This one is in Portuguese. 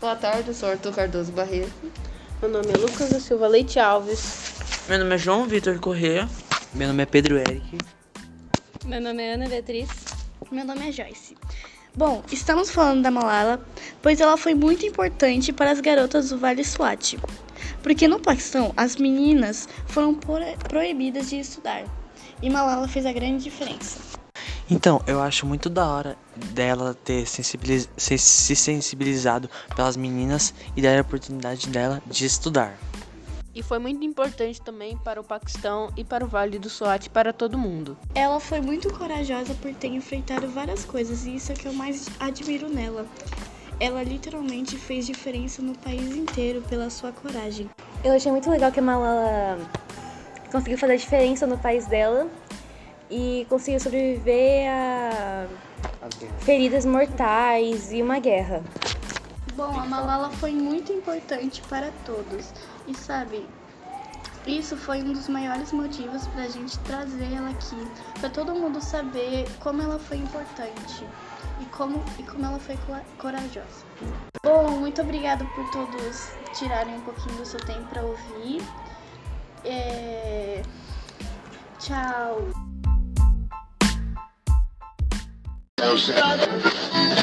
Boa tarde, eu sou Arthur Cardoso Barreto. Meu nome é Lucas da Silva Leite Alves. Meu nome é João Vitor Corrêa. Meu nome é Pedro Eric. Meu nome é Ana Beatriz. Meu nome é Joyce. Bom, estamos falando da Malala, pois ela foi muito importante para as garotas do Vale Swat. Porque no Paquistão, as meninas foram proibidas de estudar. E Malala fez a grande diferença. Então, eu acho muito da hora dela ter sensibiliz se sensibilizado pelas meninas e dar a oportunidade dela de estudar. E foi muito importante também para o Paquistão e para o Vale do Swat para todo mundo. Ela foi muito corajosa por ter enfrentado várias coisas e isso é que eu mais admiro nela. Ela literalmente fez diferença no país inteiro pela sua coragem. Eu achei muito legal que a Malala conseguiu fazer a diferença no país dela e conseguiu sobreviver a feridas mortais e uma guerra. Bom, a Malala foi muito importante para todos. E sabe, isso foi um dos maiores motivos para a gente trazer ela aqui, para todo mundo saber como ela foi importante e como, e como ela foi corajosa. Bom, muito obrigada por todos tirarem um pouquinho do seu tempo para ouvir. É... Tchau. Tchau.